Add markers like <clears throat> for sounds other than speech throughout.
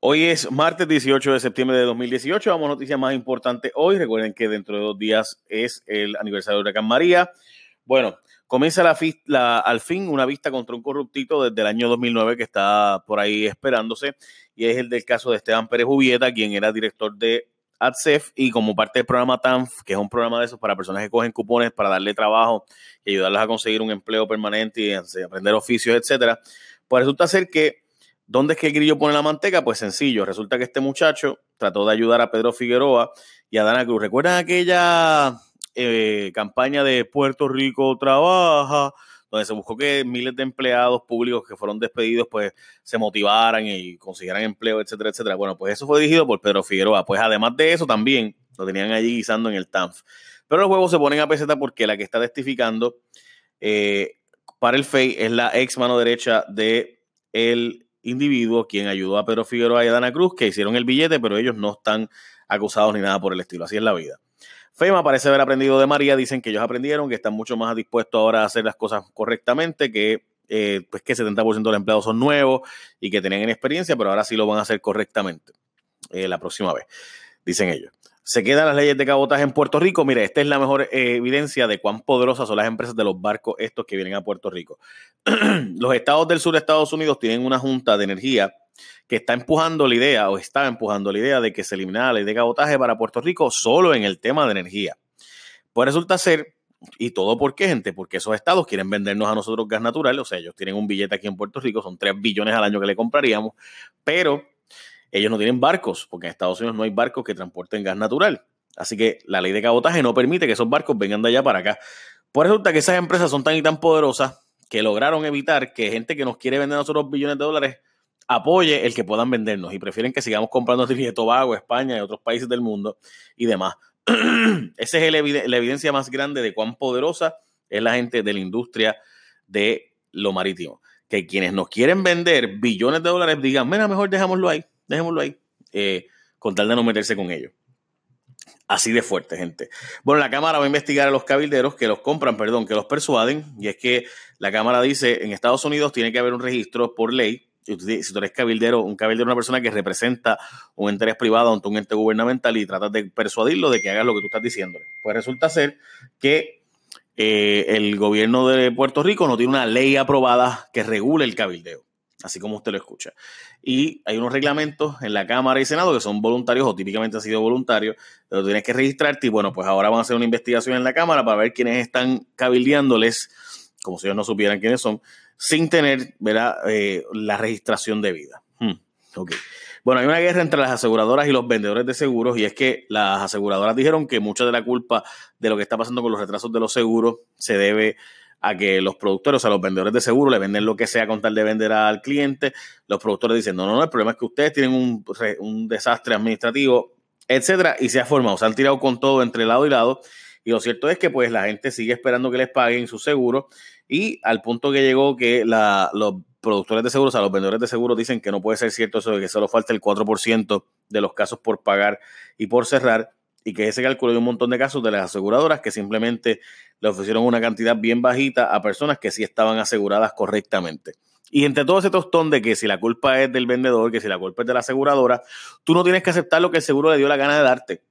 Hoy es martes 18 de septiembre de 2018. Vamos a noticias más importantes hoy. Recuerden que dentro de dos días es el aniversario de Huracán María. Bueno, comienza la, al fin una vista contra un corruptito desde el año 2009 que está por ahí esperándose y es el del caso de Esteban Pérez Jubieta, quien era director de ADSEF y como parte del programa TANF, que es un programa de esos para personas que cogen cupones para darle trabajo y ayudarlas a conseguir un empleo permanente y aprender oficios, etcétera, pues resulta ser que ¿Dónde es que el grillo pone la manteca? Pues sencillo. Resulta que este muchacho trató de ayudar a Pedro Figueroa y a Dana Cruz. ¿Recuerdan aquella eh, campaña de Puerto Rico trabaja? donde se buscó que miles de empleados públicos que fueron despedidos pues se motivaran y consiguieran empleo, etcétera, etcétera. Bueno, pues eso fue dirigido por Pedro Figueroa. Pues además de eso también lo tenían allí guisando en el TANF. Pero los juegos se ponen a peseta porque la que está testificando eh, para el FEI es la ex mano derecha de el individuo quien ayudó a Pedro Figueroa y a Dana Cruz, que hicieron el billete, pero ellos no están acusados ni nada por el estilo. Así es la vida. FEMA parece haber aprendido de María, dicen que ellos aprendieron, que están mucho más dispuestos ahora a hacer las cosas correctamente, que eh, pues que 70% de los empleados son nuevos y que tenían experiencia, pero ahora sí lo van a hacer correctamente eh, la próxima vez, dicen ellos se quedan las leyes de cabotaje en Puerto Rico. Mire, esta es la mejor eh, evidencia de cuán poderosas son las empresas de los barcos estos que vienen a Puerto Rico. <clears throat> los estados del sur de Estados Unidos tienen una junta de energía que está empujando la idea o está empujando la idea de que se elimine la ley de cabotaje para Puerto Rico solo en el tema de energía. Pues resulta ser, y todo por qué, gente, porque esos estados quieren vendernos a nosotros gas natural, o sea, ellos tienen un billete aquí en Puerto Rico, son 3 billones al año que le compraríamos, pero ellos no tienen barcos, porque en Estados Unidos no hay barcos que transporten gas natural. Así que la ley de cabotaje no permite que esos barcos vengan de allá para acá. Por eso resulta que esas empresas son tan y tan poderosas que lograron evitar que gente que nos quiere vender a nosotros billones de dólares apoye el que puedan vendernos y prefieren que sigamos comprando <laughs> de Tobago, España y otros países del mundo y demás. <clears throat> Esa es la evidencia más grande de cuán poderosa es la gente de la industria de lo marítimo. Que quienes nos quieren vender billones de dólares digan, mira, mejor dejámoslo ahí dejémoslo ahí, eh, con tal de no meterse con ellos. Así de fuerte, gente. Bueno, la Cámara va a investigar a los cabilderos que los compran, perdón, que los persuaden. Y es que la Cámara dice, en Estados Unidos tiene que haber un registro por ley. Si tú eres cabildero, un cabildero es una persona que representa un interés privado ante un ente gubernamental y tratas de persuadirlo de que haga lo que tú estás diciéndole. Pues resulta ser que eh, el gobierno de Puerto Rico no tiene una ley aprobada que regule el cabildeo así como usted lo escucha. Y hay unos reglamentos en la Cámara y Senado que son voluntarios o típicamente han sido voluntarios, pero tienes que registrarte y bueno, pues ahora van a hacer una investigación en la Cámara para ver quiénes están cabildeándoles, como si ellos no supieran quiénes son, sin tener eh, la registración debida. Hmm, bueno, hay una guerra entre las aseguradoras y los vendedores de seguros y es que las aseguradoras dijeron que mucha de la culpa de lo que está pasando con los retrasos de los seguros se debe a que los productores, o sea, los vendedores de seguro le venden lo que sea con tal de vender al cliente. Los productores dicen, no, no, no, el problema es que ustedes tienen un, desastre administrativo, etcétera, y se ha formado, se han tirado con todo entre lado y lado. Y lo cierto es que pues la gente sigue esperando que les paguen su seguro y al punto que llegó que los productores de seguros, o sea, los vendedores de seguros dicen que no puede ser cierto eso de que solo falta el 4% de los casos por pagar y por cerrar y que ese cálculo de un montón de casos de las aseguradoras que simplemente le ofrecieron una cantidad bien bajita a personas que sí estaban aseguradas correctamente. Y entre todo ese tostón de que si la culpa es del vendedor, que si la culpa es de la aseguradora, tú no tienes que aceptar lo que el seguro le dio la gana de darte.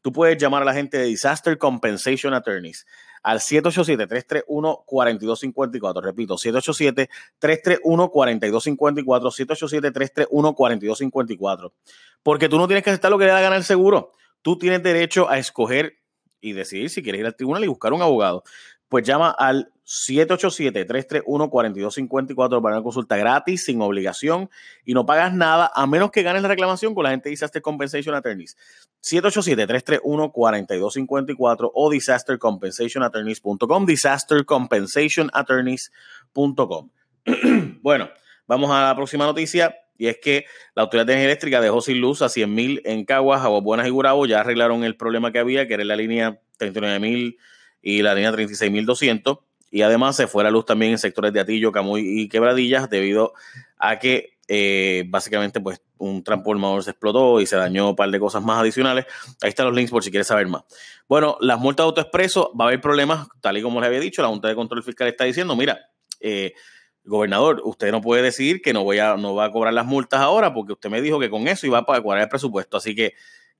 Tú puedes llamar a la gente de Disaster Compensation Attorneys al 787-331-4254. Repito, 787-331-4254, 787-331-4254. Porque tú no tienes que aceptar lo que le da gana el seguro. Tú tienes derecho a escoger y decidir si quieres ir al tribunal y buscar un abogado. Pues llama al 787-331-4254 para una consulta gratis, sin obligación y no pagas nada a menos que ganes la reclamación con la gente Disaster Compensation Attorneys. 787-331-4254 o disastercompensationattorneys.com, disastercompensationattorneys.com. <clears throat> bueno, vamos a la próxima noticia y es que la Autoridad de Energía Eléctrica dejó sin luz a 100.000 en Caguas, Aguas Buenas y Gurabo. Ya arreglaron el problema que había, que era la línea 39.000 y la línea 36.200. Y además se fue la luz también en sectores de Atillo, Camuy y Quebradillas debido a que eh, básicamente pues un transformador se explotó y se dañó un par de cosas más adicionales. Ahí están los links por si quieres saber más. Bueno, las multas de autoexpreso va a haber problemas, tal y como les había dicho, la Junta de Control Fiscal está diciendo, mira, eh, gobernador, usted no puede decir que no, voy a, no va a cobrar las multas ahora porque usted me dijo que con eso iba a cuadrar el presupuesto. Así que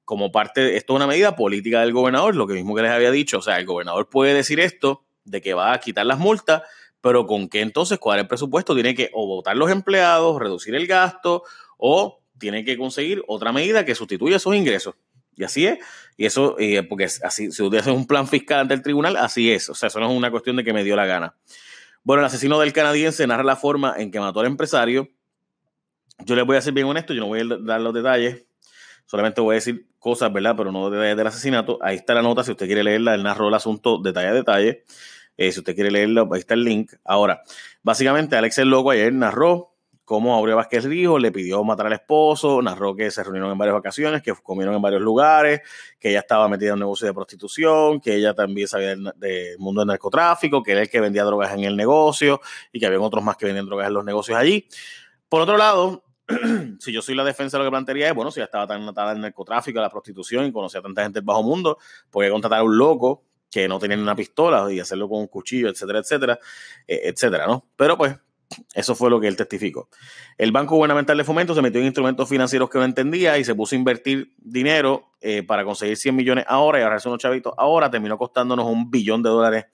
como parte, esto es una medida política del gobernador, lo que mismo que les había dicho, o sea, el gobernador puede decir esto de que va a quitar las multas, pero con qué entonces cuadrar el presupuesto tiene que o votar los empleados, reducir el gasto o tiene que conseguir otra medida que sustituya esos ingresos. Y así es. Y eso, porque así, si usted hace un plan fiscal ante el tribunal, así es. O sea, eso no es una cuestión de que me dio la gana. Bueno, el asesino del canadiense narra la forma en que mató al empresario. Yo les voy a ser bien honesto, yo no voy a dar los detalles. Solamente voy a decir cosas, ¿verdad? Pero no detalles del asesinato. Ahí está la nota, si usted quiere leerla, él narró el asunto detalle a detalle. Eh, si usted quiere leerlo, ahí está el link. Ahora, básicamente, Alex el Loco ayer narró cómo Aureo Vázquez Rijo le pidió matar al esposo, narró que se reunieron en varias ocasiones, que comieron en varios lugares, que ella estaba metida en un negocio de prostitución, que ella también sabía del, mundo del narcotráfico, que era el que vendía drogas en el negocio y que había otros más que vendían drogas en los negocios allí. Por otro lado, <clears throat> si yo soy la defensa, lo que plantearía es, bueno, si ya estaba tan atada al narcotráfico, a la prostitución y conocía a tanta gente del bajo mundo, podía contratar a un loco que no tenía ni una pistola y hacerlo con un cuchillo, etcétera, etcétera, eh, etcétera, ¿no? Pero pues eso fue lo que él testificó. El Banco Gubernamental de Fomento se metió en instrumentos financieros que no entendía y se puso a invertir dinero eh, para conseguir 100 millones ahora y ahorrarse unos chavitos ahora. Terminó costándonos un billón de dólares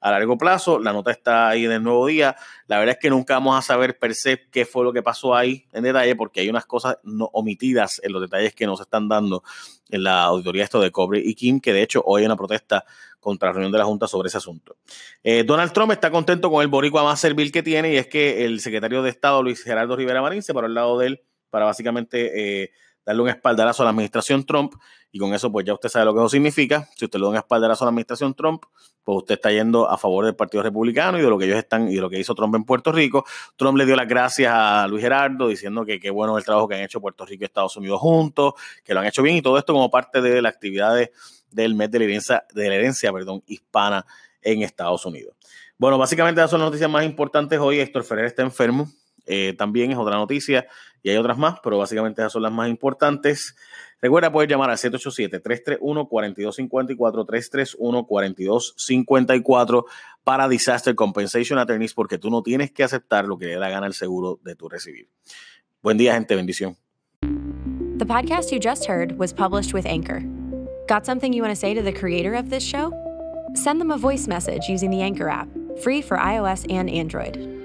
a largo plazo. La nota está ahí en el nuevo día. La verdad es que nunca vamos a saber per se qué fue lo que pasó ahí en detalle, porque hay unas cosas no omitidas en los detalles que nos están dando en la auditoría esto de Cobre y Kim, que de hecho hoy hay una protesta contra la reunión de la Junta sobre ese asunto. Eh, Donald Trump está contento con el boricua más servil que tiene y es que el secretario de Estado, Luis Gerardo Rivera Marín, se paró al lado de él para básicamente eh, darle un espaldarazo a la administración Trump y con eso pues ya usted sabe lo que eso significa. Si usted le da un espaldarazo a la administración Trump, pues usted está yendo a favor del Partido Republicano y de lo que ellos están y de lo que hizo Trump en Puerto Rico. Trump le dio las gracias a Luis Gerardo diciendo que qué bueno el trabajo que han hecho Puerto Rico y Estados Unidos juntos, que lo han hecho bien y todo esto como parte de las actividades del mes de la herencia, de herencia perdón, hispana en Estados Unidos. Bueno, básicamente esas son las noticias más importantes hoy. Héctor Ferrer está enfermo. Eh, también es otra noticia y hay otras más, pero básicamente esas son las más importantes. Recuerda poder llamar al 787-331-4254, 331-4254 para Disaster Compensation Attorneys, porque tú no tienes que aceptar lo que le da gana el seguro de tu recibir. Buen día, gente. Bendición. The podcast you just heard was published with Anchor. Got something you want to say to the creator of this show? Send them a voice message using the Anchor app, free for iOS and Android.